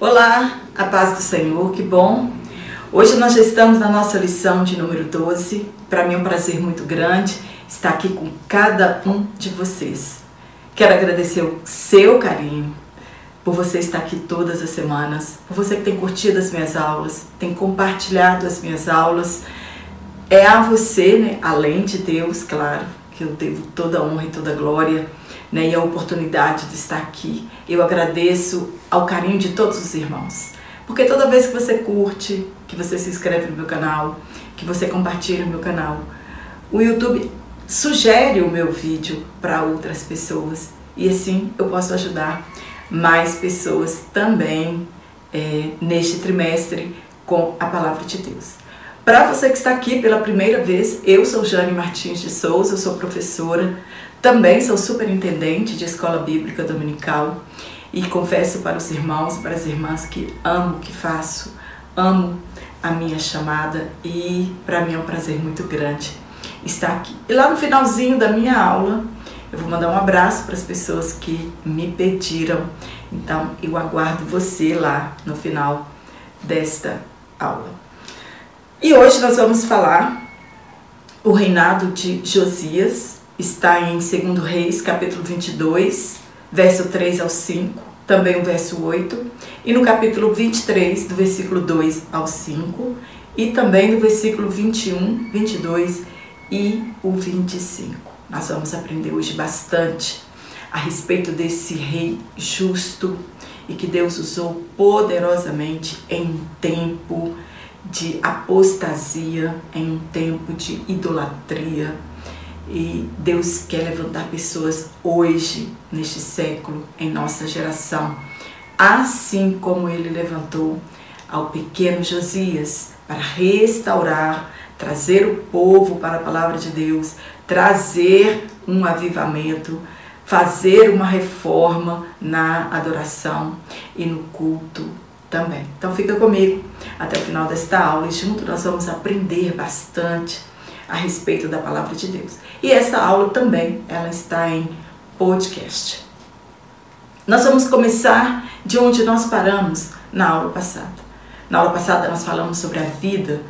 Olá, a paz do Senhor, que bom. Hoje nós já estamos na nossa lição de número 12. Para mim é um prazer muito grande estar aqui com cada um de vocês. Quero agradecer o seu carinho, por você estar aqui todas as semanas, por você que tem curtido as minhas aulas, tem compartilhado as minhas aulas. É a você, né, além de Deus, claro, que eu devo toda a honra e toda a glória né, e a oportunidade de estar aqui. Eu agradeço ao carinho de todos os irmãos. Porque toda vez que você curte, que você se inscreve no meu canal, que você compartilha o meu canal, o YouTube sugere o meu vídeo para outras pessoas e assim eu posso ajudar mais pessoas também é, neste trimestre com a palavra de Deus. Para você que está aqui pela primeira vez, eu sou Jane Martins de Souza, eu sou professora, também sou superintendente de escola bíblica dominical e confesso para os irmãos e para as irmãs que amo o que faço, amo a minha chamada e para mim é um prazer muito grande estar aqui. E lá no finalzinho da minha aula, eu vou mandar um abraço para as pessoas que me pediram. Então, eu aguardo você lá no final desta aula. E hoje nós vamos falar o reinado de Josias, está em 2 Reis, capítulo 22, verso 3 ao 5, também o verso 8, e no capítulo 23, do versículo 2 ao 5, e também do versículo 21, 22 e o 25. Nós vamos aprender hoje bastante a respeito desse rei justo e que Deus usou poderosamente em tempo de apostasia, em um tempo de idolatria. E Deus quer levantar pessoas hoje, neste século, em nossa geração, assim como ele levantou ao pequeno Josias para restaurar trazer o povo para a palavra de Deus, trazer um avivamento, fazer uma reforma na adoração e no culto também. Então fica comigo até o final desta aula e junto nós vamos aprender bastante a respeito da palavra de Deus. E essa aula também, ela está em podcast. Nós vamos começar de onde nós paramos na aula passada. Na aula passada nós falamos sobre a vida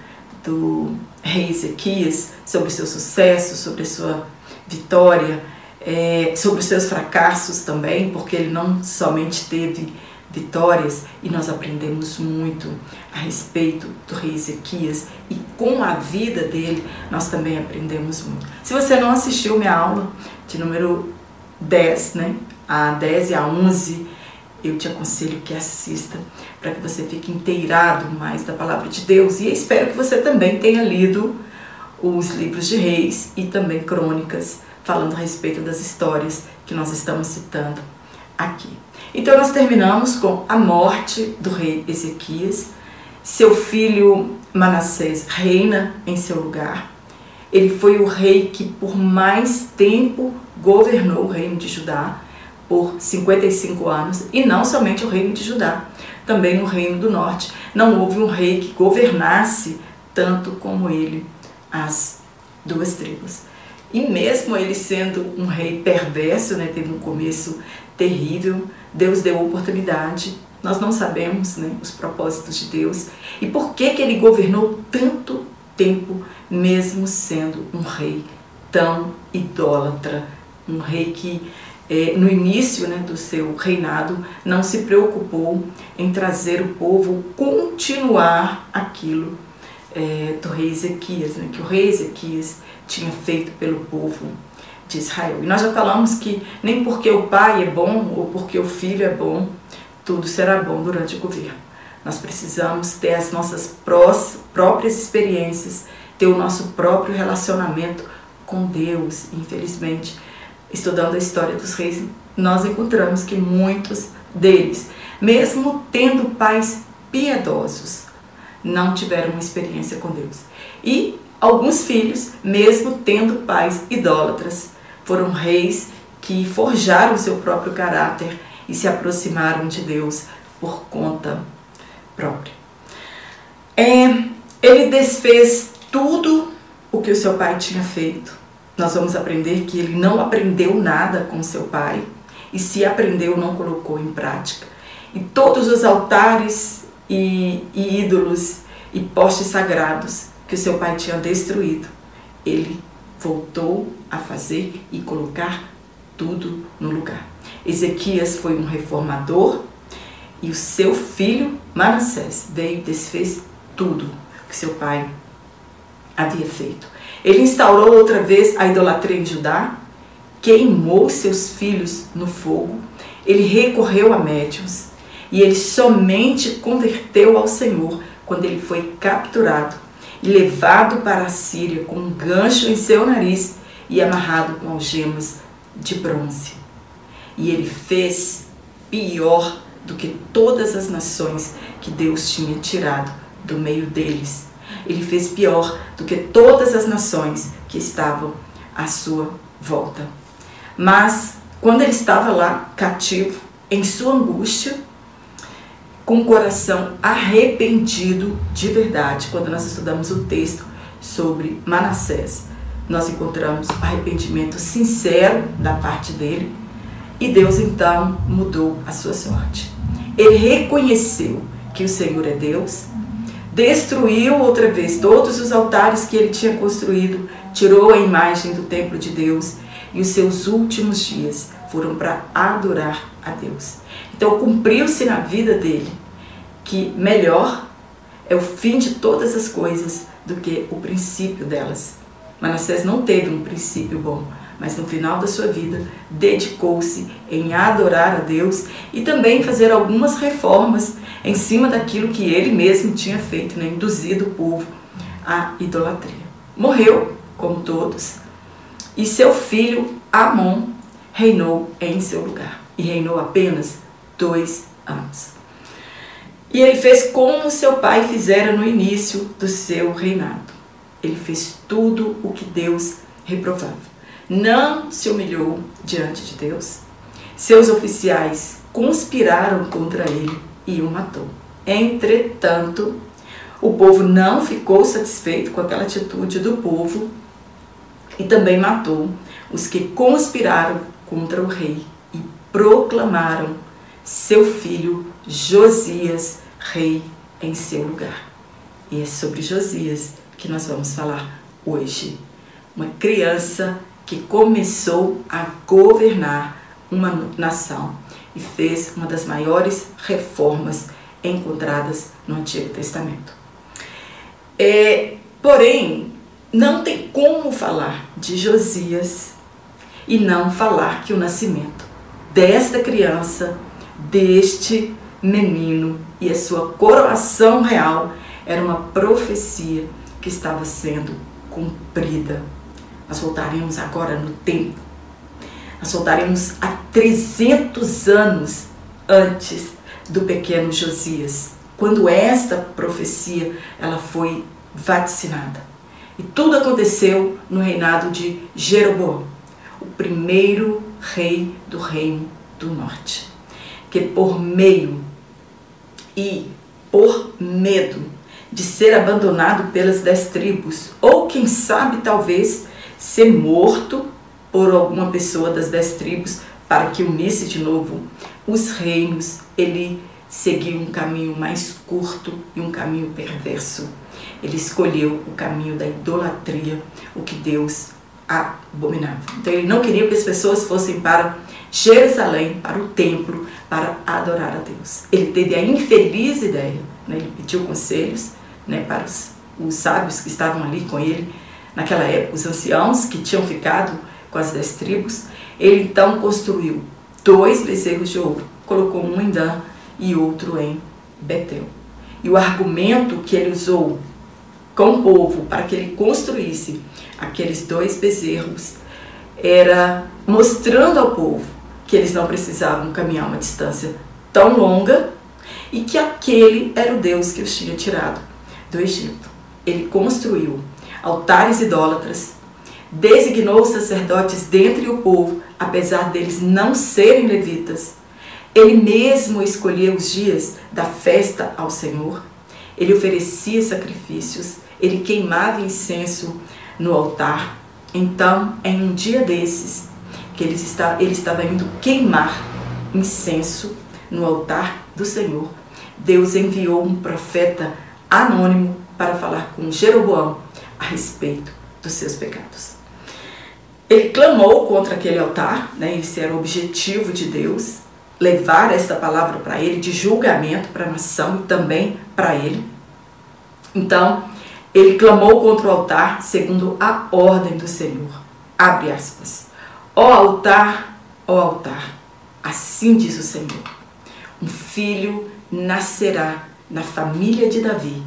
do rei Ezequias, sobre o seu sucesso, sobre a sua vitória, é, sobre os seus fracassos também, porque ele não somente teve vitórias e nós aprendemos muito a respeito do rei Ezequias e com a vida dele nós também aprendemos muito. Se você não assistiu minha aula de número 10, né, a 10 e a 11, eu te aconselho que assista para que você fique inteirado mais da palavra de Deus e espero que você também tenha lido os livros de reis e também crônicas falando a respeito das histórias que nós estamos citando aqui. Então nós terminamos com a morte do rei Ezequias. Seu filho Manassés reina em seu lugar. Ele foi o rei que por mais tempo governou o reino de Judá por 55 anos, e não somente o reino de Judá, também no reino do norte. Não houve um rei que governasse tanto como ele as duas tribos. E mesmo ele sendo um rei perverso, né, teve um começo terrível, Deus deu oportunidade. Nós não sabemos né, os propósitos de Deus e por que, que ele governou tanto tempo, mesmo sendo um rei tão idólatra, um rei que é, no início né, do seu reinado, não se preocupou em trazer o povo continuar aquilo é, do rei Ezequias, né, que o rei Ezequias tinha feito pelo povo de Israel. E nós já falamos que nem porque o pai é bom ou porque o filho é bom, tudo será bom durante o governo. Nós precisamos ter as nossas prós, próprias experiências, ter o nosso próprio relacionamento com Deus. Infelizmente, estudando a história dos reis, nós encontramos que muitos deles, mesmo tendo pais piedosos, não tiveram uma experiência com Deus. E alguns filhos, mesmo tendo pais idólatras, foram reis que forjaram seu próprio caráter e se aproximaram de Deus por conta própria. É, ele desfez tudo o que o seu pai tinha feito nós vamos aprender que ele não aprendeu nada com seu pai e se aprendeu, não colocou em prática. e todos os altares e, e ídolos e postes sagrados que o seu pai tinha destruído, ele voltou a fazer e colocar tudo no lugar. Ezequias foi um reformador e o seu filho Manassés veio e desfez tudo que seu pai havia feito. Ele instaurou outra vez a idolatria em Judá, queimou seus filhos no fogo, ele recorreu a médiuns e ele somente converteu ao Senhor quando ele foi capturado e levado para a Síria com um gancho em seu nariz e amarrado com algemas de bronze. E ele fez pior do que todas as nações que Deus tinha tirado do meio deles. Ele fez pior do que todas as nações que estavam à sua volta. Mas quando ele estava lá cativo, em sua angústia, com o coração arrependido de verdade. Quando nós estudamos o texto sobre Manassés, nós encontramos arrependimento sincero da parte dele e Deus então mudou a sua sorte. Ele reconheceu que o Senhor é Deus, destruiu outra vez todos os altares que ele tinha construído, tirou a imagem do templo de Deus e os seus últimos dias foram para adorar a Deus. Então cumpriu-se na vida dele que melhor é o fim de todas as coisas do que o princípio delas. Manassés não teve um princípio bom, mas no final da sua vida dedicou-se em adorar a Deus e também fazer algumas reformas em cima daquilo que ele mesmo tinha feito, né? induzido o povo à idolatria. Morreu, como todos, e seu filho Amon reinou em seu lugar e reinou apenas dois anos. E ele fez como seu pai fizera no início do seu reinado. Ele fez tudo o que Deus reprovava. Não se humilhou diante de Deus. Seus oficiais conspiraram contra ele e o matou. Entretanto, o povo não ficou satisfeito com aquela atitude do povo e também matou os que conspiraram contra o rei e proclamaram seu filho Josias rei em seu lugar. E é sobre Josias que nós vamos falar hoje. Uma criança que começou a governar uma nação e fez uma das maiores reformas encontradas no Antigo Testamento. É, porém, não tem como falar de Josias e não falar que o nascimento desta criança, deste menino e a sua coroação real era uma profecia que estava sendo cumprida. Nós voltaremos agora no tempo. Nós voltaremos a 300 anos antes do pequeno Josias, quando esta profecia ela foi vaticinada. E tudo aconteceu no reinado de Jeroboão, o primeiro rei do reino do norte, que por meio e por medo de ser abandonado pelas dez tribos, ou quem sabe talvez ser morto por alguma pessoa das dez tribos para que unisse de novo os reinos, ele seguiu um caminho mais curto e um caminho perverso. Ele escolheu o caminho da idolatria, o que Deus abominava. Então ele não queria que as pessoas fossem para Jerusalém, para o templo, para adorar a Deus. Ele teve a infeliz ideia, né? ele pediu conselhos né, para os, os sábios que estavam ali com ele naquela época, os anciãos que tinham ficado com as dez tribos. Ele então construiu dois bezerros de ouro, colocou um em Dan e outro em Betel. E o argumento que ele usou com o povo para que ele construísse aqueles dois bezerros era mostrando ao povo que eles não precisavam caminhar uma distância tão longa e que aquele era o Deus que os tinha tirado do Egito. Ele construiu altares idólatras, designou sacerdotes dentre o povo, apesar deles não serem levitas. Ele mesmo escolheu os dias da festa ao Senhor. Ele oferecia sacrifícios, ele queimava incenso no altar. Então, em um dia desses, que ele, ele estava indo queimar incenso no altar do Senhor, Deus enviou um profeta anônimo para falar com Jeroboão a respeito dos seus pecados. Ele clamou contra aquele altar, né? esse era o objetivo de Deus, levar esta palavra para ele, de julgamento para a nação e também para ele. Então, ele clamou contra o altar segundo a ordem do Senhor. Abre aspas. Ó altar, ó altar, assim diz o Senhor. Um filho nascerá na família de Davi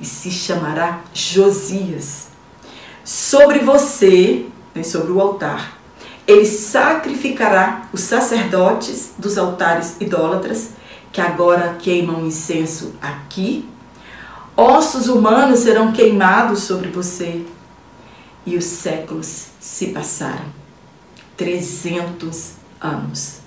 e se chamará Josias. Sobre você, né, sobre o altar, ele sacrificará os sacerdotes dos altares idólatras, que agora queimam incenso aqui. Ossos humanos serão queimados sobre você. E os séculos se passaram 300 anos.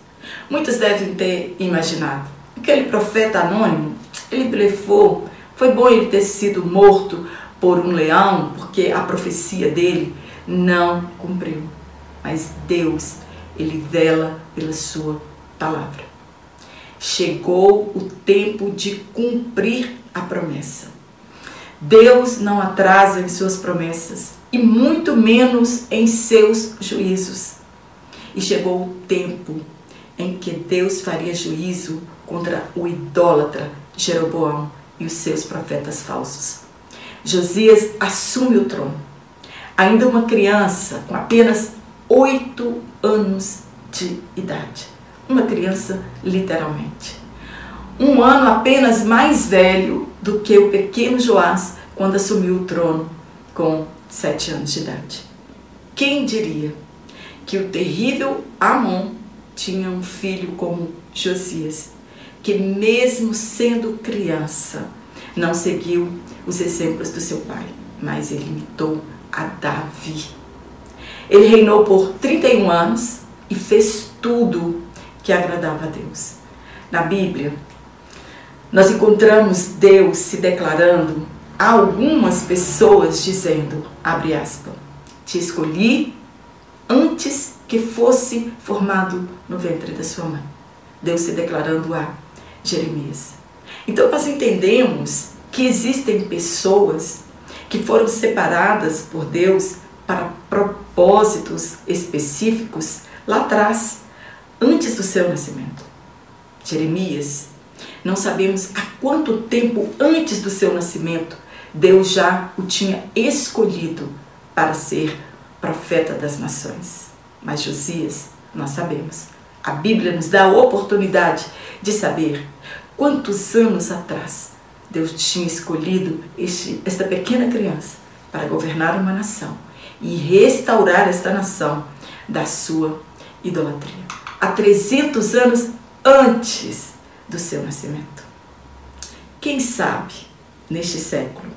Muitos devem ter imaginado. Aquele profeta anônimo, ele blefou. Foi bom ele ter sido morto por um leão, porque a profecia dele não cumpriu mas Deus, ele vela pela sua palavra. Chegou o tempo de cumprir a promessa. Deus não atrasa em suas promessas e muito menos em seus juízos. E chegou o tempo em que Deus faria juízo contra o idólatra Jeroboão e os seus profetas falsos. Josias assume o trono. Ainda uma criança, com apenas oito anos de idade. Uma criança, literalmente. Um ano apenas mais velho do que o pequeno Joás quando assumiu o trono com sete anos de idade. Quem diria que o terrível Amon tinha um filho como Josias, que mesmo sendo criança, não seguiu os exemplos do seu pai, mas ele imitou a Davi. Ele reinou por 31 anos e fez tudo que agradava a Deus. Na Bíblia, nós encontramos Deus se declarando a algumas pessoas dizendo, abre aspas, te escolhi antes que fosse formado no ventre da sua mãe. Deus se declarando a Jeremias. Então nós entendemos que existem pessoas que foram separadas por Deus para propósitos específicos lá atrás, antes do seu nascimento. Jeremias, não sabemos há quanto tempo antes do seu nascimento Deus já o tinha escolhido para ser profeta das nações. Mas Josias, nós sabemos. A Bíblia nos dá a oportunidade de saber quantos anos atrás Deus tinha escolhido este, esta pequena criança para governar uma nação e restaurar esta nação da sua idolatria. Há 300 anos antes do seu nascimento. Quem sabe, neste século,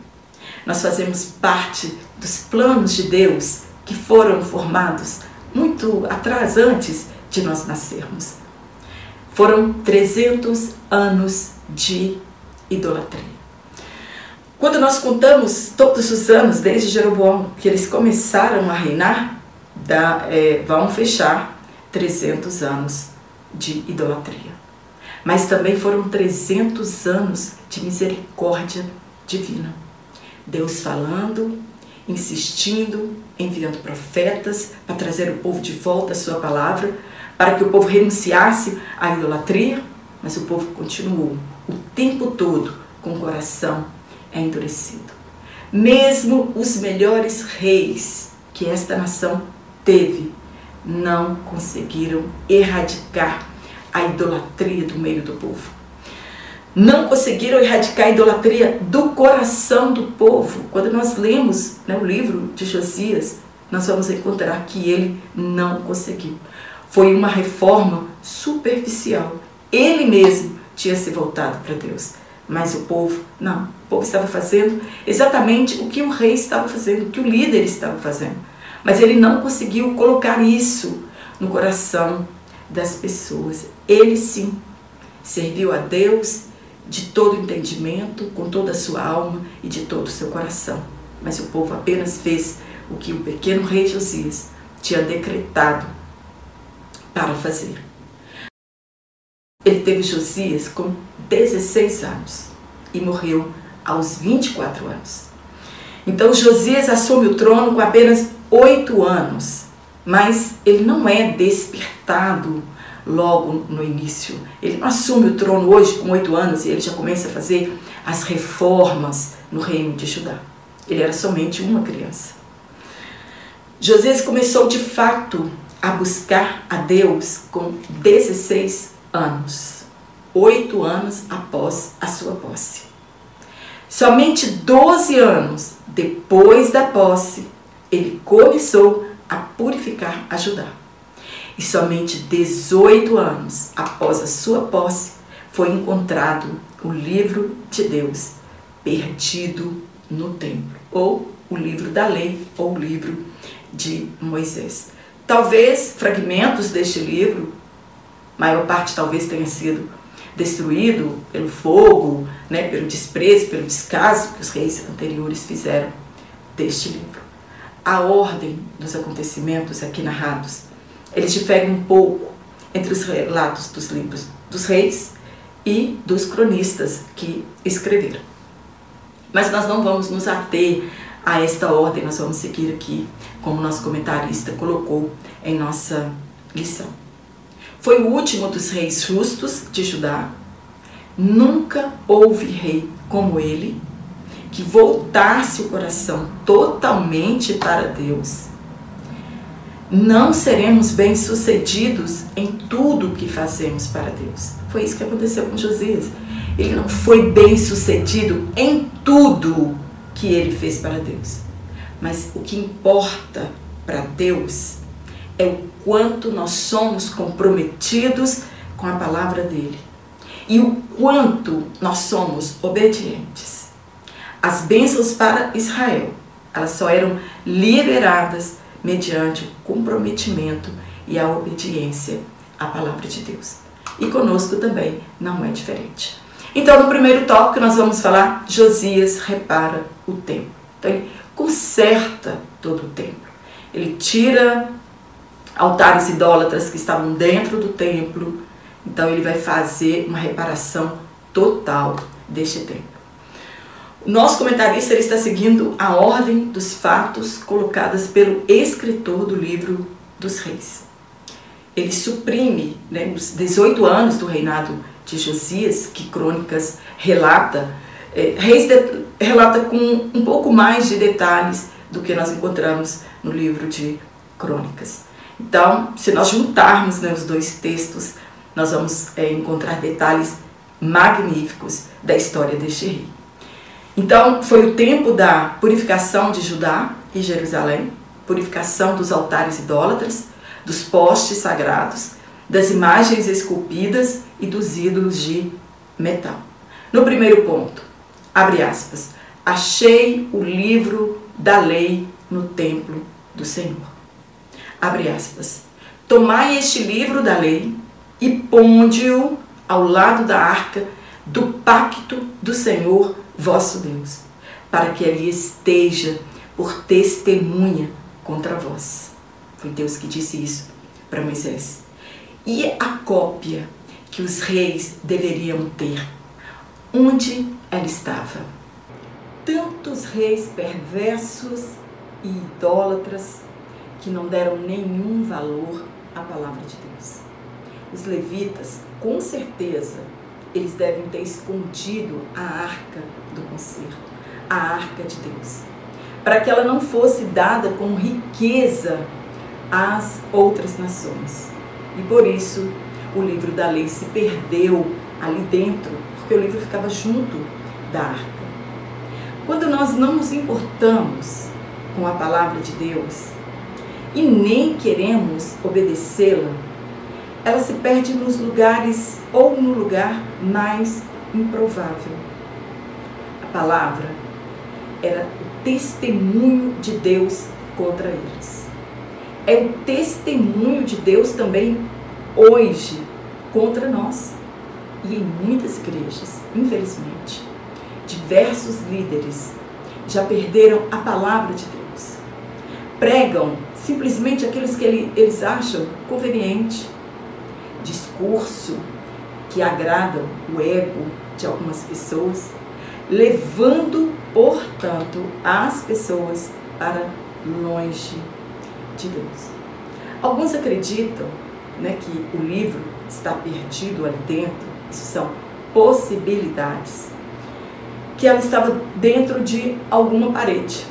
nós fazemos parte dos planos de Deus que foram formados muito atrás, antes de nós nascermos. Foram 300 anos de idolatria. Quando nós contamos todos os anos desde Jeroboão que eles começaram a reinar, dá, é, vão fechar 300 anos de idolatria. Mas também foram 300 anos de misericórdia divina. Deus falando, insistindo, enviando profetas para trazer o povo de volta à sua palavra, para que o povo renunciasse à idolatria, mas o povo continuou o tempo todo com o coração endurecido. Mesmo os melhores reis que esta nação teve não conseguiram erradicar a idolatria do meio do povo. Não conseguiram erradicar a idolatria do coração do povo. Quando nós lemos né, o livro de Josias, nós vamos encontrar que ele não conseguiu. Foi uma reforma superficial. Ele mesmo tinha se voltado para Deus. Mas o povo, não. O povo estava fazendo exatamente o que o rei estava fazendo, o que o líder estava fazendo. Mas ele não conseguiu colocar isso no coração das pessoas. Ele sim serviu a Deus de todo entendimento, com toda a sua alma e de todo o seu coração. Mas o povo apenas fez o que o pequeno rei Josias tinha decretado para fazer. Ele teve Josias com 16 anos e morreu aos 24 anos. Então Josias assume o trono com apenas oito anos, mas ele não é despertado logo no início. Ele não assume o trono hoje com oito anos e ele já começa a fazer as reformas no reino de Judá. Ele era somente uma criança. Josias começou de fato a buscar a Deus com 16 anos, oito anos após a sua posse. Somente 12 anos depois da posse, ele começou a purificar a Judá. E somente 18 anos após a sua posse, foi encontrado o livro de Deus perdido no templo, ou o livro da lei, ou o livro de Moisés. Talvez fragmentos deste livro, maior parte talvez tenha sido destruído pelo fogo, né, pelo desprezo, pelo descaso que os reis anteriores fizeram deste livro. A ordem dos acontecimentos aqui narrados, eles diferem um pouco entre os relatos dos livros dos reis e dos cronistas que escreveram. Mas nós não vamos nos ater a esta ordem, nós vamos seguir aqui, como nosso comentarista colocou em nossa lição. Foi o último dos reis justos de Judá. Nunca houve rei como ele, que voltasse o coração totalmente para Deus. Não seremos bem-sucedidos em tudo que fazemos para Deus. Foi isso que aconteceu com Josias. Ele não foi bem-sucedido em tudo que ele fez para Deus. Mas o que importa para Deus é o quanto nós somos comprometidos com a palavra dele e o quanto nós somos obedientes. As bênçãos para Israel, elas só eram liberadas mediante o comprometimento e a obediência à palavra de Deus. E conosco também não é diferente. Então, no primeiro tópico, nós vamos falar: Josias repara o templo. Então, conserta todo o templo. Ele tira altares idólatras que estavam dentro do templo. Então, ele vai fazer uma reparação total deste templo. Nosso comentarista está seguindo a ordem dos fatos colocadas pelo escritor do livro dos reis. Ele suprime, né, nos 18 anos do reinado de Josias, que Crônicas relata, é, Reis de, relata com um pouco mais de detalhes do que nós encontramos no livro de Crônicas. Então, se nós juntarmos né, os dois textos, nós vamos é, encontrar detalhes magníficos da história deste rei. Então, foi o tempo da purificação de Judá e Jerusalém, purificação dos altares idólatras, dos postes sagrados, das imagens esculpidas e dos ídolos de metal. No primeiro ponto, abre aspas, achei o livro da lei no templo do Senhor. Abre aspas. Tomai este livro da lei e ponde-o ao lado da arca do pacto do Senhor vosso Deus, para que ali esteja por testemunha contra vós. Foi Deus que disse isso para Moisés e a cópia que os reis deveriam ter. Onde ela estava? Tantos reis perversos e idólatras que não deram nenhum valor à palavra de Deus. Os levitas, com certeza, eles devem ter escondido a arca do concerto, a arca de Deus, para que ela não fosse dada como riqueza às outras nações. E por isso o livro da lei se perdeu ali dentro, porque o livro ficava junto da arca. Quando nós não nos importamos com a palavra de Deus e nem queremos obedecê-la, ela se perde nos lugares ou no lugar mais improvável. A palavra era o testemunho de Deus contra eles é o testemunho de Deus também hoje contra nós. E em muitas igrejas, infelizmente, diversos líderes já perderam a palavra de Deus. Pregam simplesmente aqueles que eles acham conveniente. Discurso que agradam o ego, de algumas pessoas, levando, portanto, as pessoas para longe de Deus. Alguns acreditam né, que o livro está perdido ali dentro, isso são possibilidades, que ela estava dentro de alguma parede.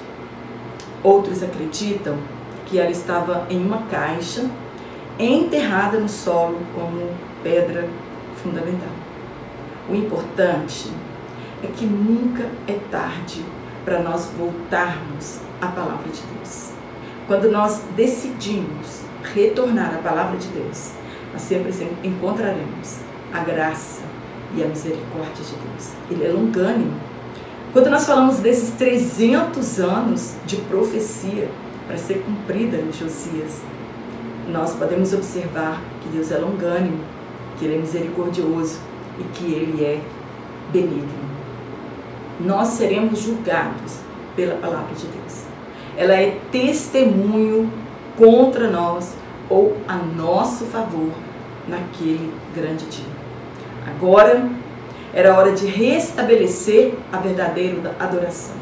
Outros acreditam que ela estava em uma caixa enterrada no solo como pedra fundamental. O importante é que nunca é tarde para nós voltarmos à palavra de Deus. Quando nós decidimos retornar à palavra de Deus, nós sempre encontraremos a graça e a misericórdia de Deus. Ele é longânimo. Quando nós falamos desses 300 anos de profecia para ser cumprida em Josias, nós podemos observar que Deus é longânimo, que Ele é misericordioso e que Ele é benigno. Nós seremos julgados pela palavra de Deus. Ela é testemunho contra nós ou a nosso favor naquele grande dia. Agora era hora de restabelecer a verdadeira adoração.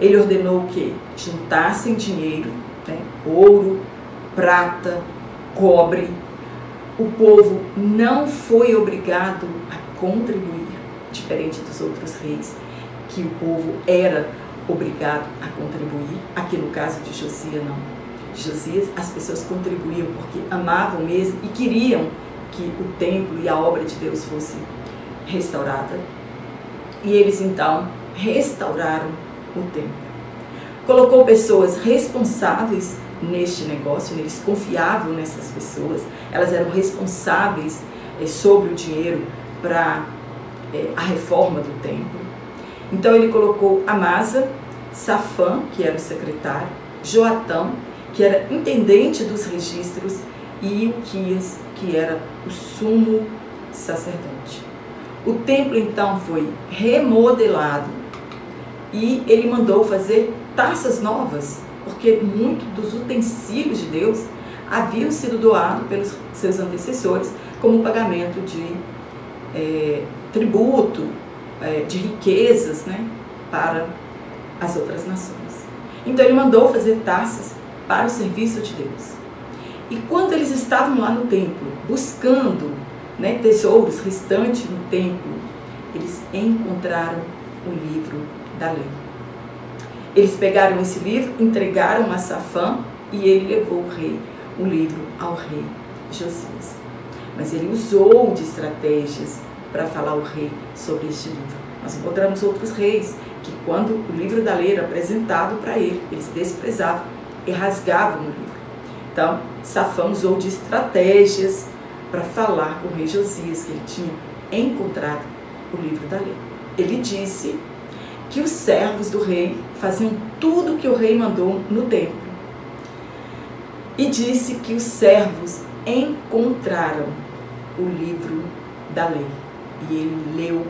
Ele ordenou que juntassem dinheiro, né, ouro, prata, cobre. O povo não foi obrigado a contribuir, diferente dos outros reis, que o povo era obrigado a contribuir. Aqui no caso de Josias, não. Josias, as pessoas contribuíam porque amavam mesmo e queriam que o templo e a obra de Deus fosse restaurada. E eles então restauraram o templo. Colocou pessoas responsáveis neste negócio, eles confiavam nessas pessoas, elas eram responsáveis é, sobre o dinheiro para é, a reforma do templo. Então ele colocou Amasa, Safã, que era o secretário, Joatão, que era intendente dos registros, e Ilquias, que era o sumo sacerdote. O templo então foi remodelado e ele mandou fazer taças novas, porque muitos dos utensílios de Deus haviam sido doados pelos seus antecessores como pagamento de é, tributo, é, de riquezas né, para as outras nações. Então ele mandou fazer taças para o serviço de Deus. E quando eles estavam lá no templo, buscando né, tesouros restantes no templo, eles encontraram o livro da lei. Eles pegaram esse livro, entregaram a Safã e ele levou o rei, o livro ao rei Josias. Mas ele usou de estratégias para falar ao rei sobre este livro. Nós encontramos outros reis que, quando o livro da lei era apresentado para ele, eles desprezavam e rasgavam o livro. Então, Safã usou de estratégias para falar com o rei Josias que ele tinha encontrado o livro da lei. Ele disse que os servos do rei faziam tudo o que o rei mandou no templo. E disse que os servos encontraram o livro da lei. E ele leu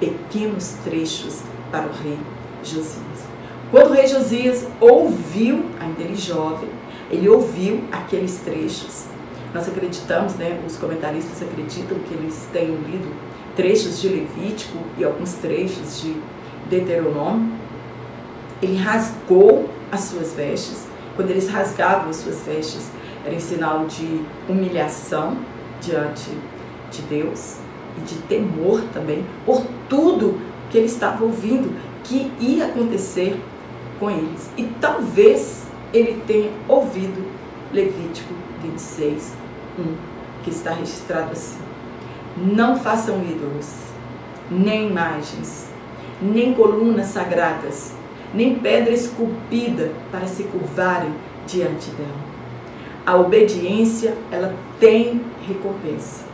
pequenos trechos para o rei Josias. Quando o rei Josias ouviu, ainda ele jovem, ele ouviu aqueles trechos. Nós acreditamos, né, os comentaristas acreditam que eles tenham lido trechos de Levítico e alguns trechos de Deuteronômio. Ele rasgou as suas vestes. Quando eles rasgavam as suas vestes, era em sinal de humilhação diante de Deus e de temor também por tudo que ele estava ouvindo que ia acontecer com eles. E talvez ele tenha ouvido Levítico 26, 1, que está registrado assim: Não façam ídolos, nem imagens, nem colunas sagradas, nem pedra esculpida para se curvarem diante dela. A obediência, ela tem recompensa,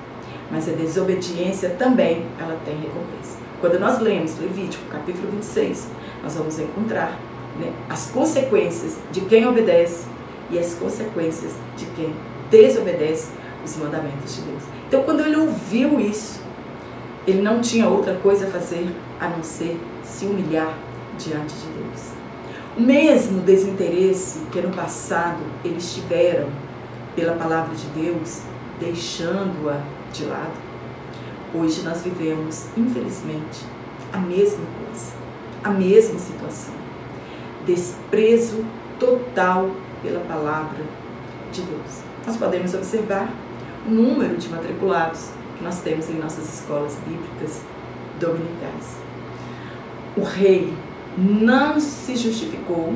mas a desobediência também, ela tem recompensa. Quando nós lemos Levítico, capítulo 26, nós vamos encontrar né, as consequências de quem obedece e as consequências de quem desobedece os mandamentos de Deus. Então, quando ele ouviu isso, ele não tinha outra coisa a fazer a não ser se humilhar diante de Deus. O mesmo desinteresse que no passado eles tiveram pela palavra de Deus, deixando-a de lado, Hoje nós vivemos, infelizmente, a mesma coisa, a mesma situação. Desprezo total pela palavra de Deus. Nós podemos observar o número de matriculados que nós temos em nossas escolas bíblicas dominicais. O rei não se justificou,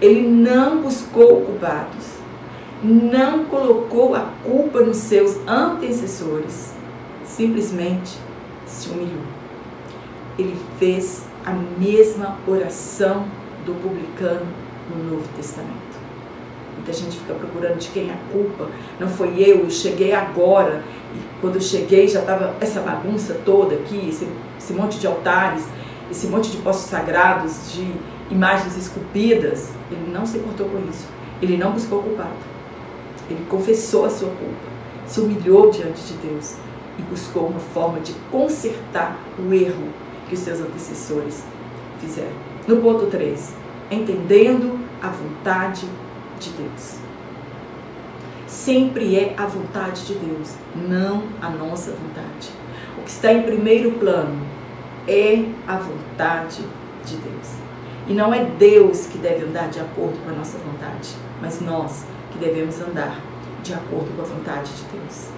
ele não buscou culpados, não colocou a culpa nos seus antecessores, simplesmente se humilhou. Ele fez a mesma oração do publicano no Novo Testamento. Muita gente fica procurando de quem é a culpa. Não foi eu, eu cheguei agora. E quando eu cheguei já estava essa bagunça toda aqui, esse, esse monte de altares, esse monte de postos sagrados, de imagens esculpidas. Ele não se importou com isso. Ele não buscou culpado. Ele confessou a sua culpa, se humilhou diante de Deus e buscou uma forma de consertar o erro que os seus antecessores fizeram. No ponto 3, entendendo a vontade de Deus. Sempre é a vontade de Deus, não a nossa vontade. O que está em primeiro plano é a vontade de Deus. E não é Deus que deve andar de acordo com a nossa vontade, mas nós que devemos andar de acordo com a vontade de Deus.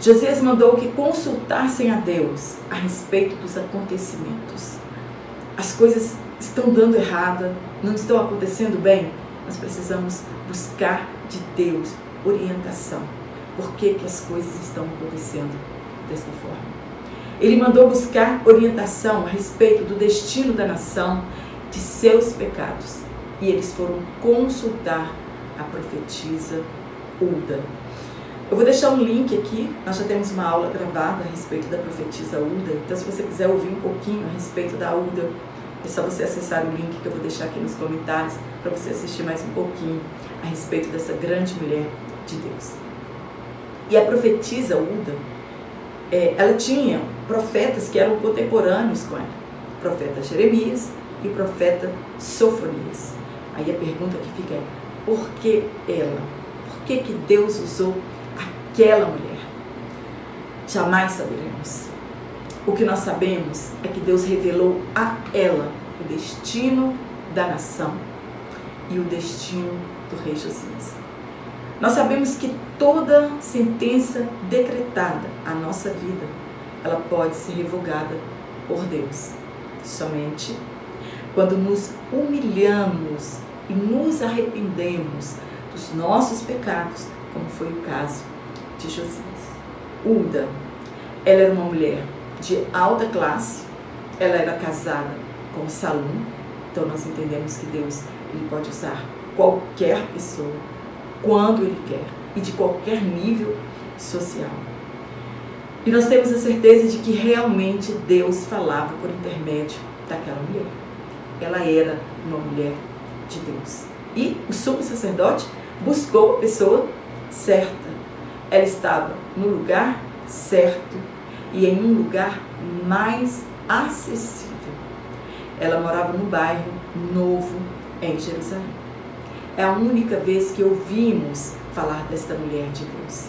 Josias mandou que consultassem a Deus a respeito dos acontecimentos. As coisas estão dando errada, não estão acontecendo bem. Nós precisamos buscar de Deus orientação. Por que, que as coisas estão acontecendo desta forma? Ele mandou buscar orientação a respeito do destino da nação, de seus pecados. E eles foram consultar a profetisa Ulda. Eu vou deixar um link aqui, nós já temos uma aula gravada a respeito da profetisa Ulda, então se você quiser ouvir um pouquinho a respeito da Ulda, é só você acessar o link que eu vou deixar aqui nos comentários para você assistir mais um pouquinho a respeito dessa grande mulher de Deus. E a profetisa Ulda, é, ela tinha profetas que eram contemporâneos com ela, o profeta Jeremias e o profeta Sofonias. Aí a pergunta que fica é, por que ela? Por que, que Deus usou aquela mulher? Jamais saberemos. O que nós sabemos é que Deus revelou a ela o destino da nação e o destino do rei Josias. Nós sabemos que toda sentença decretada à nossa vida, ela pode ser revogada por Deus. Somente quando nos humilhamos e nos arrependemos dos nossos pecados, como foi o caso de Josias. Uda, ela era uma mulher de alta classe, ela era casada com Salom, então nós entendemos que Deus ele pode usar qualquer pessoa, quando ele quer e de qualquer nível social. E nós temos a certeza de que realmente Deus falava por intermédio daquela mulher. Ela era uma mulher de Deus. E o sumo sacerdote buscou a pessoa certa. Ela estava no lugar certo e em um lugar mais acessível. Ela morava no bairro novo em Jerusalém. É a única vez que ouvimos falar desta mulher de Deus.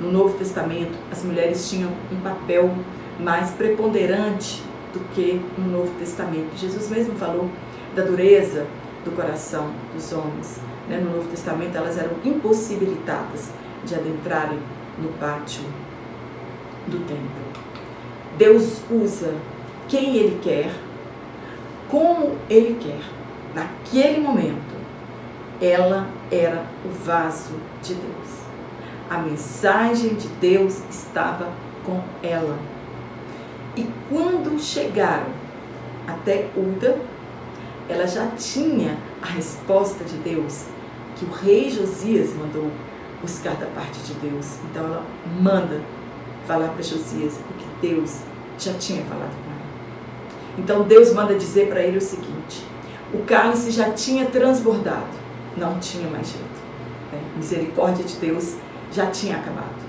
No Novo Testamento, as mulheres tinham um papel mais preponderante do que no Novo Testamento. Jesus mesmo falou da dureza do coração dos homens. Né? No Novo Testamento, elas eram impossibilitadas de adentrarem no pátio do templo. Deus usa quem Ele quer, como Ele quer, naquele momento. Ela era o vaso de Deus. A mensagem de Deus estava com ela. E quando chegaram até Uda, ela já tinha a resposta de Deus que o rei Josias mandou buscar da parte de Deus. Então ela manda falar para Josias o que Deus já tinha falado com ela. Então Deus manda dizer para ele o seguinte: o cálice já tinha transbordado, não tinha mais jeito. Né? Misericórdia de Deus já tinha acabado.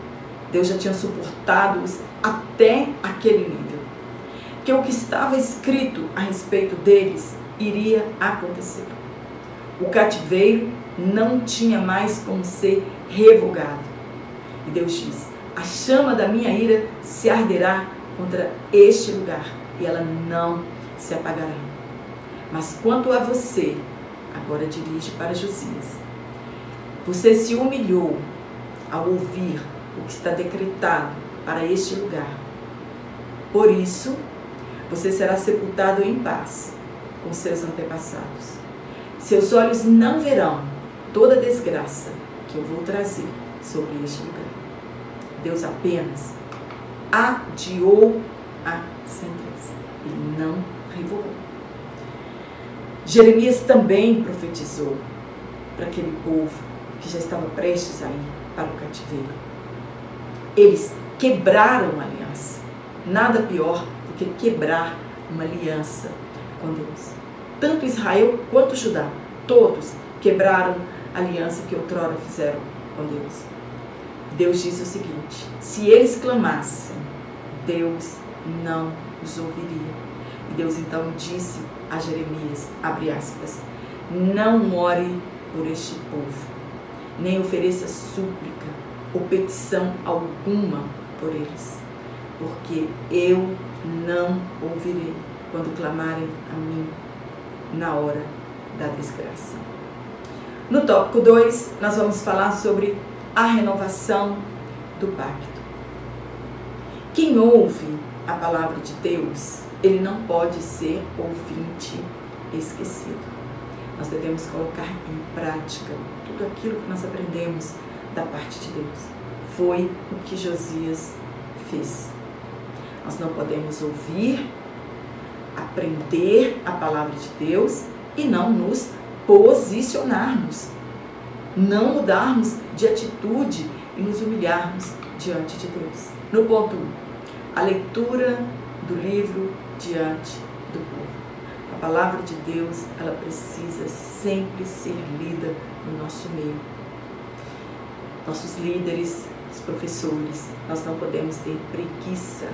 Deus já tinha suportado-os até aquele nível. Que o que estava escrito a respeito deles iria acontecer. O cativeiro não tinha mais como ser revogado. E Deus diz: a chama da minha ira se arderá contra este lugar e ela não se apagará. Mas quanto a você, agora dirige para Josias. Você se humilhou ao ouvir o que está decretado para este lugar. Por isso, você será sepultado em paz com seus antepassados. Seus olhos não verão toda a desgraça que eu vou trazer sobre este lugar. Deus apenas adiou a sentença. Ele não revogou. Jeremias também profetizou para aquele povo que já estava prestes a ir para o cativeiro. Eles quebraram uma aliança. Nada pior do que quebrar uma aliança com Deus. Tanto Israel quanto Judá, todos quebraram a aliança que outrora fizeram com Deus. Deus disse o seguinte: se eles clamassem, Deus não os ouviria. E Deus então disse a Jeremias, abre aspas, não ore por este povo, nem ofereça súplica ou petição alguma por eles, porque eu não ouvirei quando clamarem a mim na hora da desgraça. No tópico 2, nós vamos falar sobre a renovação do pacto. Quem ouve a palavra de Deus, ele não pode ser ouvinte esquecido. Nós devemos colocar em prática tudo aquilo que nós aprendemos da parte de Deus. Foi o que Josias fez. Nós não podemos ouvir, aprender a palavra de Deus e não nos posicionarmos, não mudarmos de atitude e nos humilharmos diante de Deus. No ponto 1, a leitura do livro diante do povo. A palavra de Deus, ela precisa sempre ser lida no nosso meio. Nossos líderes, os professores, nós não podemos ter preguiça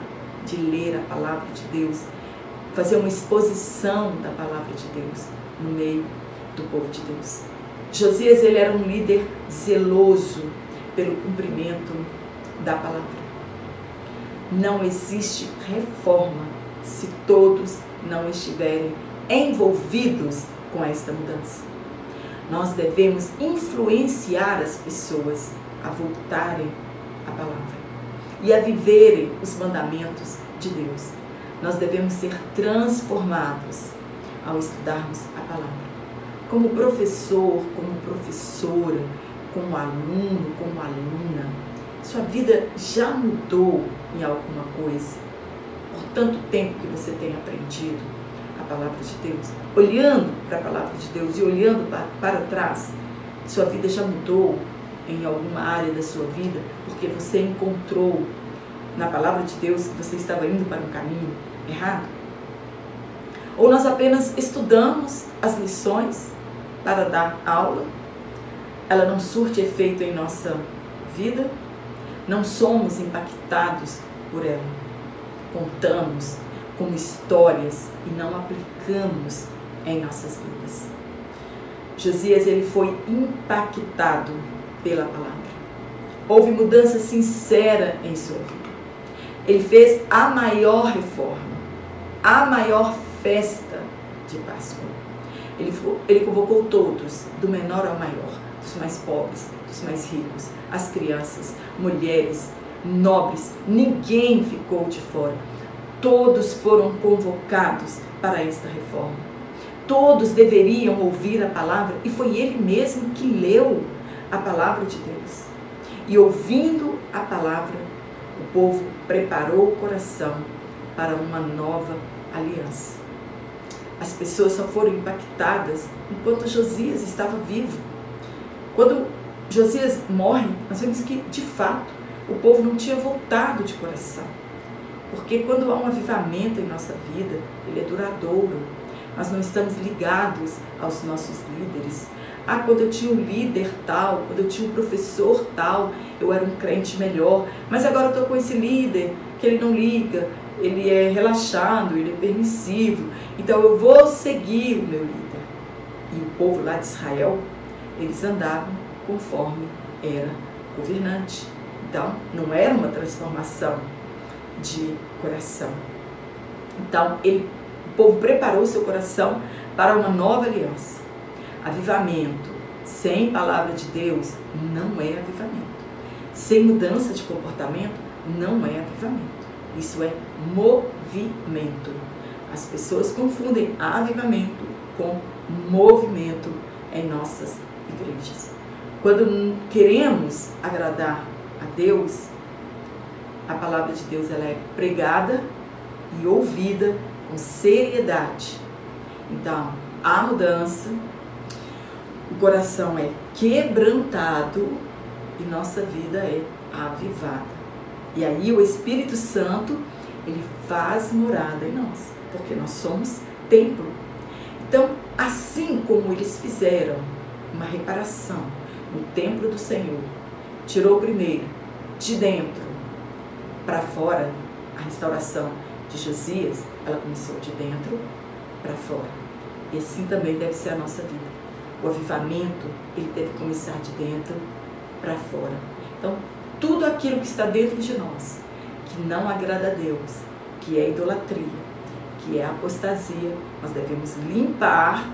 de ler a palavra de Deus, fazer uma exposição da palavra de Deus no meio do povo de Deus. Josias ele era um líder zeloso pelo cumprimento da palavra. Não existe reforma se todos não estiverem envolvidos com esta mudança. Nós devemos influenciar as pessoas a voltarem à palavra e a viverem os mandamentos de Deus. Nós devemos ser transformados ao estudarmos a palavra como professor, como professora, como aluno, como aluna, sua vida já mudou em alguma coisa? Por tanto tempo que você tem aprendido a palavra de Deus, olhando para a palavra de Deus e olhando para, trás, sua vida já mudou em alguma área da sua vida, porque você encontrou na palavra de Deus que você estava indo para um caminho errado? Ou nós apenas estudamos as lições para dar aula, ela não surte efeito em nossa vida, não somos impactados por ela. Contamos como histórias e não aplicamos em nossas vidas. Josias ele foi impactado pela palavra. Houve mudança sincera em sua vida. Ele fez a maior reforma, a maior festa de Páscoa. Ele, ele convocou todos, do menor ao maior, dos mais pobres, dos mais ricos, as crianças, mulheres, nobres, ninguém ficou de fora. Todos foram convocados para esta reforma. Todos deveriam ouvir a palavra e foi ele mesmo que leu a palavra de Deus. E ouvindo a palavra, o povo preparou o coração para uma nova aliança. As pessoas só foram impactadas enquanto Josias estava vivo. Quando Josias morre, nós vemos que, de fato, o povo não tinha voltado de coração. Porque quando há um avivamento em nossa vida, ele é duradouro. Nós não estamos ligados aos nossos líderes. Ah, quando eu tinha um líder tal, quando eu tinha um professor tal, eu era um crente melhor. Mas agora eu estou com esse líder que ele não liga, ele é relaxado, ele é permissivo. Então eu vou seguir o meu líder. E o povo lá de Israel, eles andavam conforme era governante. Então, não era uma transformação de coração. Então, ele, o povo preparou seu coração para uma nova aliança. Avivamento sem palavra de Deus não é avivamento. Sem mudança de comportamento não é avivamento. Isso é movimento. As pessoas confundem avivamento com movimento em nossas igrejas. Quando queremos agradar a Deus, a palavra de Deus ela é pregada e ouvida com seriedade. Então, há mudança, o coração é quebrantado e nossa vida é avivada. E aí o Espírito Santo, ele faz morada em nós, porque nós somos templo. Então, assim como eles fizeram uma reparação no templo do Senhor, tirou primeiro de dentro para fora a restauração de Josias, ela começou de dentro para fora. E assim também deve ser a nossa vida. O avivamento, ele deve começar de dentro para fora. Então, tudo aquilo que está dentro de nós, que não agrada a Deus, que é idolatria, que é apostasia, nós devemos limpar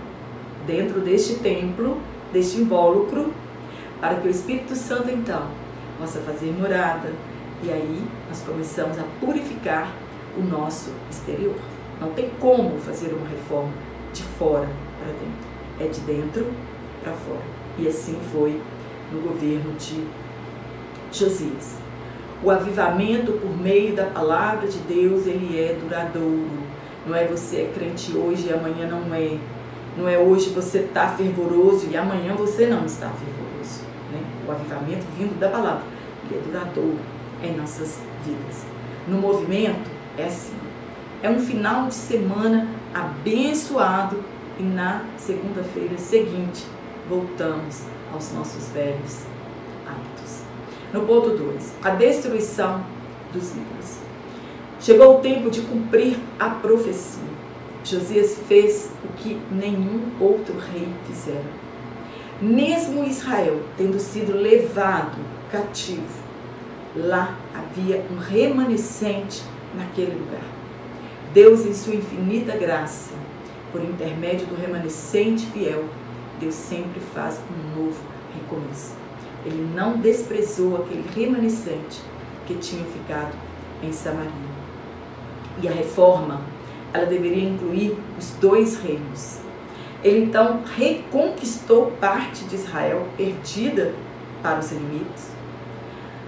dentro deste templo, deste invólucro, para que o Espírito Santo então possa fazer morada e aí nós começamos a purificar o nosso exterior. Não tem como fazer uma reforma de fora para dentro, é de dentro para fora. E assim foi no governo de Josias. O avivamento por meio da palavra de Deus, ele é duradouro. Não é você é crente hoje e amanhã não é. Não é hoje você está fervoroso e amanhã você não está fervoroso. Né? O avivamento vindo da palavra, ele é duradouro em nossas vidas. No movimento, é assim. É um final de semana abençoado e na segunda-feira seguinte voltamos aos nossos velhos. No ponto 2, a destruição dos ídolos. Chegou o tempo de cumprir a profecia. Josias fez o que nenhum outro rei fizera. Mesmo Israel tendo sido levado cativo, lá havia um remanescente naquele lugar. Deus, em sua infinita graça, por intermédio do remanescente fiel, Deus sempre faz um novo recomeço. Ele não desprezou aquele remanescente que tinha ficado em Samaria. E a reforma, ela deveria incluir os dois reinos. Ele então reconquistou parte de Israel perdida para os inimigos.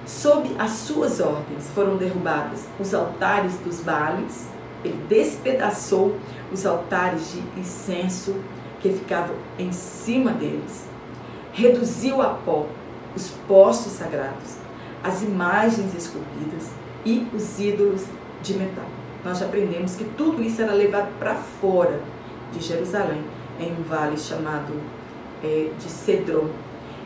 Sob as suas ordens foram derrubados os altares dos Baales, ele despedaçou os altares de incenso que ficavam em cima deles. Reduziu a pó os postos sagrados, as imagens esculpidas e os ídolos de metal. Nós já aprendemos que tudo isso era levado para fora de Jerusalém, em um vale chamado é, de Cedron.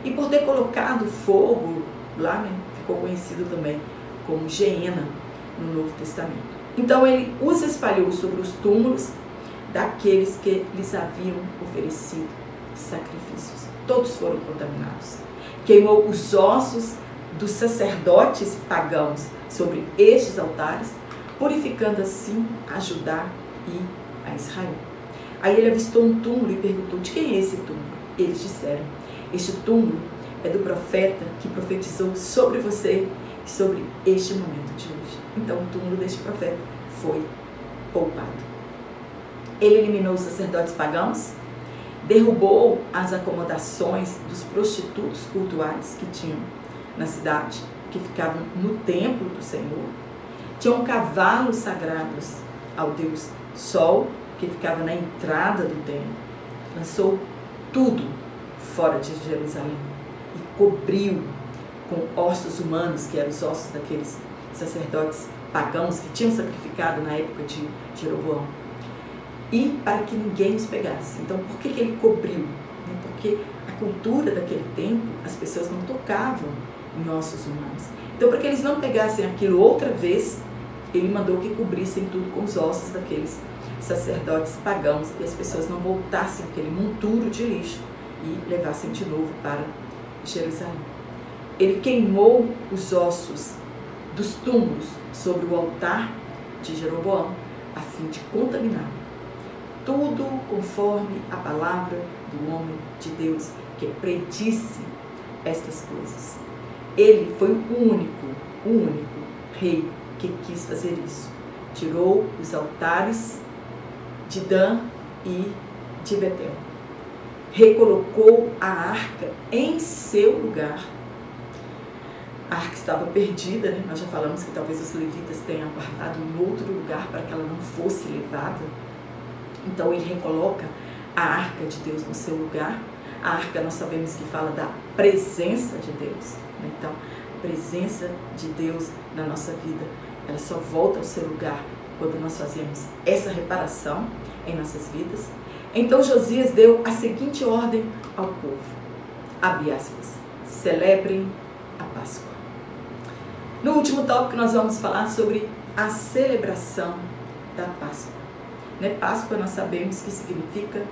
E por ter colocado fogo lá, né, ficou conhecido também como Geena no Novo Testamento. Então ele os espalhou sobre os túmulos daqueles que lhes haviam oferecido sacrifícios. Todos foram contaminados. Queimou os ossos dos sacerdotes pagãos sobre estes altares, purificando assim a Judá e a Israel. Aí ele avistou um túmulo e perguntou: de quem é esse túmulo? Eles disseram: Este túmulo é do profeta que profetizou sobre você e sobre este momento de hoje. Então o túmulo deste profeta foi poupado. Ele eliminou os sacerdotes pagãos, derrubou as acomodações dos prostitutos cultuais que tinham na cidade, que ficavam no templo do Senhor. Tinham cavalos sagrados ao deus Sol, que ficava na entrada do templo. Lançou tudo fora de Jerusalém e cobriu com ossos humanos, que eram os ossos daqueles sacerdotes pagãos que tinham sacrificado na época de Jeroboão e para que ninguém os pegasse. Então, por que, que ele cobriu? Porque a cultura daquele tempo, as pessoas não tocavam em ossos humanos. Então, para que eles não pegassem aquilo outra vez, ele mandou que cobrissem tudo com os ossos daqueles sacerdotes pagãos e as pessoas não voltassem aquele monturo de lixo e levassem de novo para Jerusalém. ele queimou os ossos dos túmulos sobre o altar de Jeroboão, a fim de contaminar tudo conforme a palavra do homem de Deus que predisse estas coisas. Ele foi o único, o único rei que quis fazer isso. Tirou os altares de Dan e de Betel. Recolocou a arca em seu lugar. A arca estava perdida, né? nós já falamos que talvez os levitas tenham guardado em outro lugar para que ela não fosse levada. Então ele recoloca a arca de Deus no seu lugar. A arca nós sabemos que fala da presença de Deus. Né? Então, a presença de Deus na nossa vida, ela só volta ao seu lugar quando nós fazemos essa reparação em nossas vidas. Então Josias deu a seguinte ordem ao povo: abre aspas, celebrem a Páscoa. No último tópico nós vamos falar sobre a celebração da Páscoa. Né? Páscoa nós sabemos que significa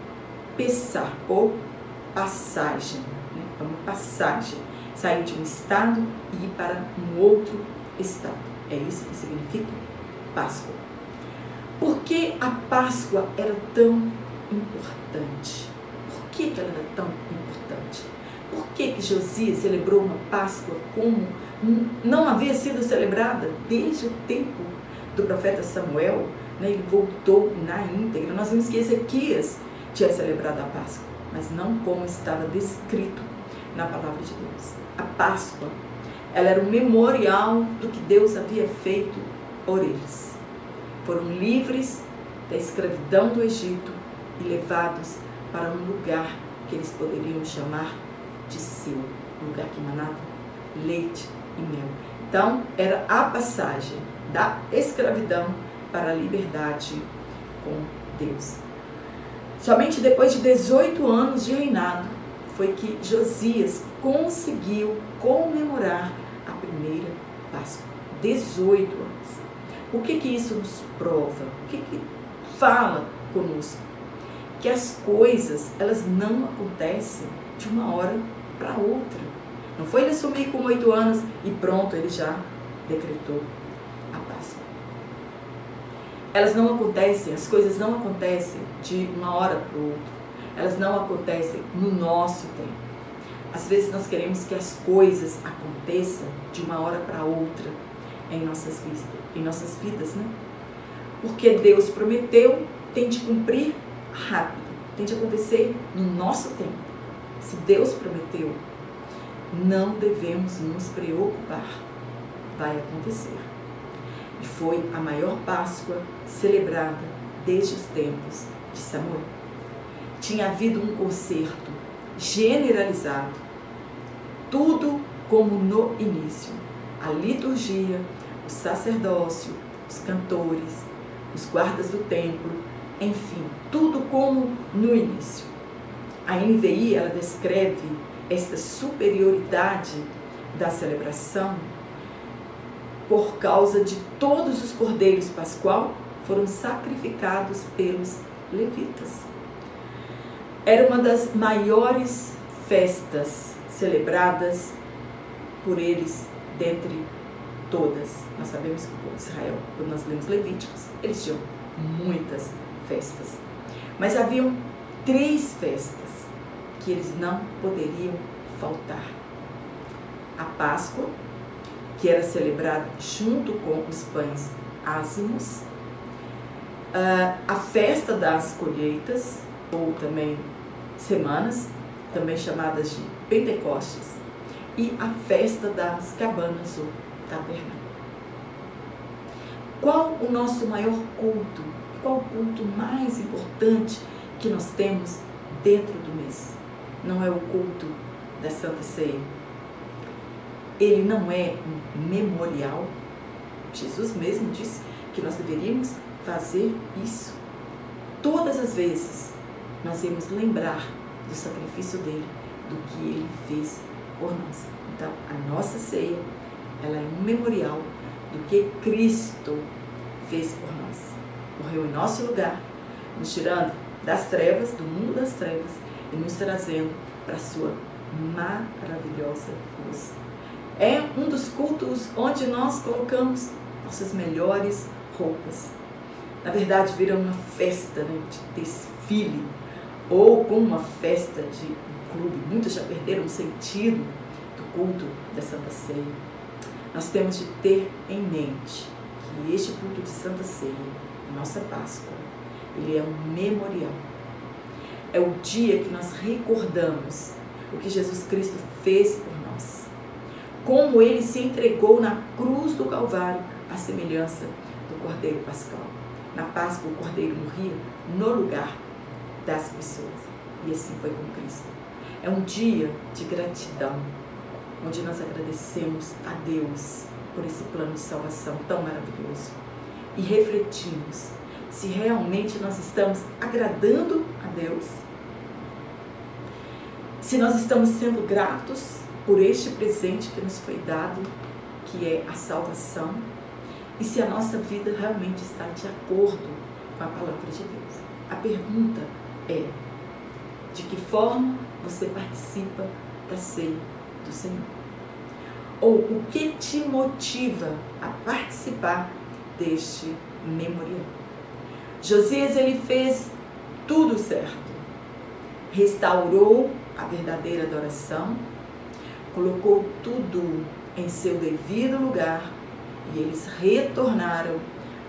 pensar ou passagem, né? é uma passagem, sair de um estado e ir para um outro estado. É isso que significa Páscoa. Por que a Páscoa era tão importante? Por que, que ela era tão importante? Por que, que Josias celebrou uma Páscoa como não havia sido celebrada desde o tempo do profeta Samuel? Né? Ele voltou na íntegra. Nós vimos que Ezequias tinha celebrado a Páscoa, mas não como estava descrito na palavra de Deus. A Páscoa, ela era um memorial do que Deus havia feito por eles foram livres da escravidão do Egito e levados para um lugar que eles poderiam chamar de seu, um lugar que manava leite e mel. Então, era a passagem da escravidão para a liberdade com Deus. Somente depois de 18 anos de reinado foi que Josias conseguiu comemorar a primeira Páscoa. 18 anos. O que, que isso nos prova? O que, que fala conosco? Que as coisas, elas não acontecem de uma hora para outra. Não foi ele assumir com oito anos e pronto, ele já decretou. Elas não acontecem, as coisas não acontecem de uma hora para outra. Elas não acontecem no nosso tempo. Às vezes nós queremos que as coisas aconteçam de uma hora para outra em nossas vidas, em nossas vidas, né? Porque Deus prometeu, tem de cumprir rápido, tem de acontecer no nosso tempo. Se Deus prometeu, não devemos nos preocupar, vai acontecer. E foi a maior Páscoa celebrada desde os tempos de Samuel. Tinha havido um concerto generalizado, tudo como no início. A liturgia, o sacerdócio, os cantores, os guardas do templo, enfim, tudo como no início. A NVI ela descreve esta superioridade da celebração por causa de todos os cordeiros pascual foram sacrificados pelos levitas. Era uma das maiores festas celebradas por eles dentre todas. Nós sabemos que o povo de Israel, quando nós lemos Levíticos, eles tinham muitas festas. Mas haviam três festas que eles não poderiam faltar. A Páscoa, que era celebrada junto com os pães ázimos, a festa das colheitas, ou também semanas, também chamadas de Pentecostes, e a festa das cabanas, ou tabernáculo. Qual o nosso maior culto? Qual o culto mais importante que nós temos dentro do mês? Não é o culto da Santa Ceia. Ele não é um memorial. Jesus mesmo disse que nós deveríamos fazer isso. Todas as vezes nós iremos lembrar do sacrifício dele, do que ele fez por nós. Então, a nossa ceia ela é um memorial do que Cristo fez por nós. Morreu em nosso lugar, nos tirando das trevas, do mundo das trevas, e nos trazendo para a sua maravilhosa luz. É um dos cultos onde nós colocamos nossas melhores roupas. Na verdade, vira uma festa né, de desfile ou como uma festa de um clube. Muitos já perderam o sentido do culto da Santa Ceia. Nós temos de ter em mente que este culto de Santa Ceia, nossa Páscoa, ele é um memorial. É o dia que nós recordamos o que Jesus Cristo fez por nós. Como ele se entregou na cruz do Calvário, à semelhança do Cordeiro Pascal. Na Páscoa, o Cordeiro morria no lugar das pessoas. E assim foi com Cristo. É um dia de gratidão, onde nós agradecemos a Deus por esse plano de salvação tão maravilhoso e refletimos se realmente nós estamos agradando a Deus, se nós estamos sendo gratos por este presente que nos foi dado, que é a salvação, e se a nossa vida realmente está de acordo com a palavra de Deus. A pergunta é: de que forma você participa da ceia do Senhor? Ou o que te motiva a participar deste memorial? Josias ele fez tudo certo. Restaurou a verdadeira adoração, colocou tudo em seu devido lugar e eles retornaram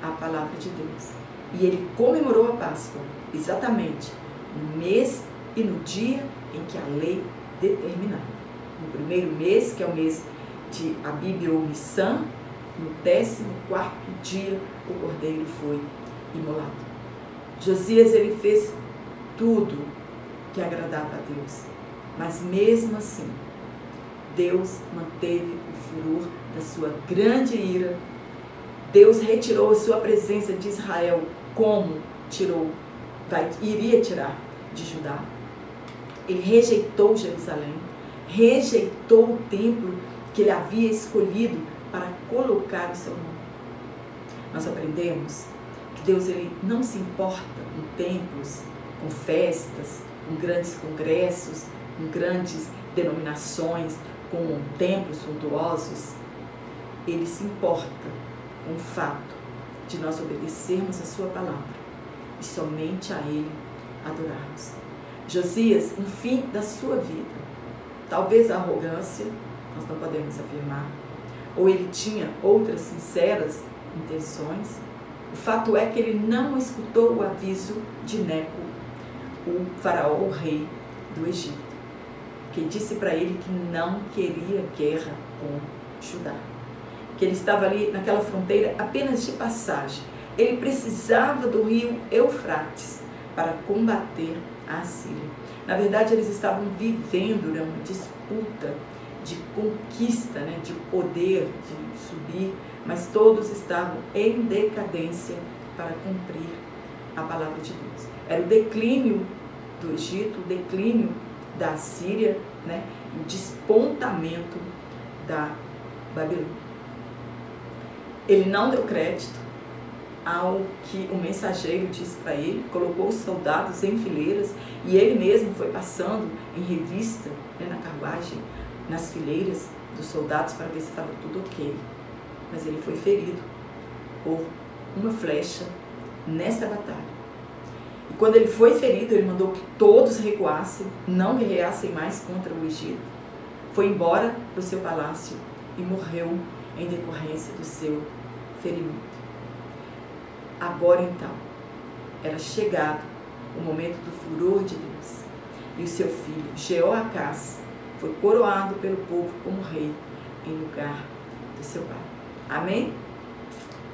à palavra de Deus. E ele comemorou a Páscoa exatamente no mês e no dia em que a lei determinava. No primeiro mês, que é o mês de Abib ou Nissan, no décimo quarto dia o cordeiro foi imolado. Josias ele fez tudo que agradava a Deus, mas mesmo assim Deus manteve o furor da sua grande ira. Deus retirou a sua presença de Israel como tirou vai, iria tirar de Judá. Ele rejeitou Jerusalém, rejeitou o templo que ele havia escolhido para colocar o seu nome. Nós aprendemos que Deus ele não se importa com templos, com festas, com grandes congressos, com grandes denominações, com templos suntuosos. Ele se importa com o fato de nós obedecermos a sua palavra e somente a Ele adorarmos. Josias, no fim da sua vida, talvez a arrogância, nós não podemos afirmar, ou ele tinha outras sinceras intenções, o fato é que ele não escutou o aviso de Neco, o faraó, o rei do Egito, que disse para ele que não queria guerra com Judá, que ele estava ali naquela fronteira apenas de passagem ele precisava do rio Eufrates para combater a Síria. Na verdade, eles estavam vivendo né, uma disputa de conquista, né, de poder, de subir, mas todos estavam em decadência para cumprir a palavra de Deus. Era o declínio do Egito, o declínio da Síria, né, o despontamento da Babilônia. Ele não deu crédito ao que o mensageiro disse para ele, colocou os soldados em fileiras e ele mesmo foi passando em revista né, na carruagem, nas fileiras dos soldados para ver se estava tudo ok. Mas ele foi ferido por uma flecha nessa batalha. E quando ele foi ferido, ele mandou que todos recuassem, não guerreassem mais contra o Egito. Foi embora para o seu palácio e morreu em decorrência do seu ferimento. Agora então, era chegado o momento do furor de Deus. E o seu filho, Jeoacás, foi coroado pelo povo como rei em lugar do seu pai. Amém?